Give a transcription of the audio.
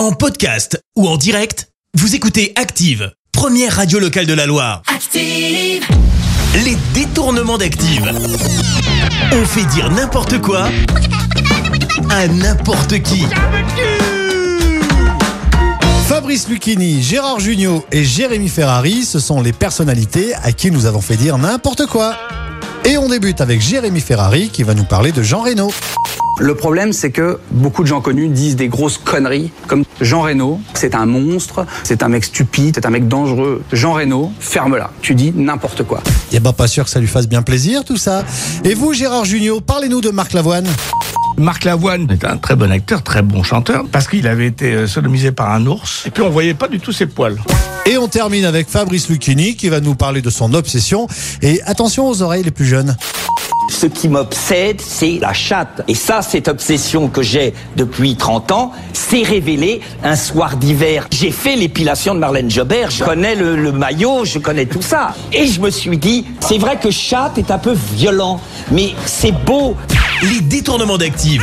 En podcast ou en direct, vous écoutez Active, première radio locale de la Loire. Active, Les détournements d'Active. On fait dire n'importe quoi à n'importe qui. Fabrice Lucchini, Gérard Jugnot et Jérémy Ferrari, ce sont les personnalités à qui nous avons fait dire n'importe quoi. Et on débute avec Jérémy Ferrari qui va nous parler de Jean Reno. Le problème, c'est que beaucoup de gens connus disent des grosses conneries, comme Jean Reno, c'est un monstre, c'est un mec stupide, c'est un mec dangereux. Jean Reno, ferme-la. Tu dis n'importe quoi. Et bah pas sûr que ça lui fasse bien plaisir tout ça. Et vous Gérard Jugnot, parlez-nous de Marc Lavoine. Marc Lavoine est un très bon acteur, très bon chanteur, parce qu'il avait été euh, sodomisé par un ours, et puis on voyait pas du tout ses poils. Et on termine avec Fabrice Lucchini qui va nous parler de son obsession. Et attention aux oreilles les plus jeunes. Ce qui m'obsède, c'est la chatte. Et ça, cette obsession que j'ai depuis 30 ans, s'est révélée un soir d'hiver. J'ai fait l'épilation de Marlène Jobert, je connais le, maillot, je connais tout ça. Et je me suis dit, c'est vrai que chatte est un peu violent, mais c'est beau. Les détournements d'Active.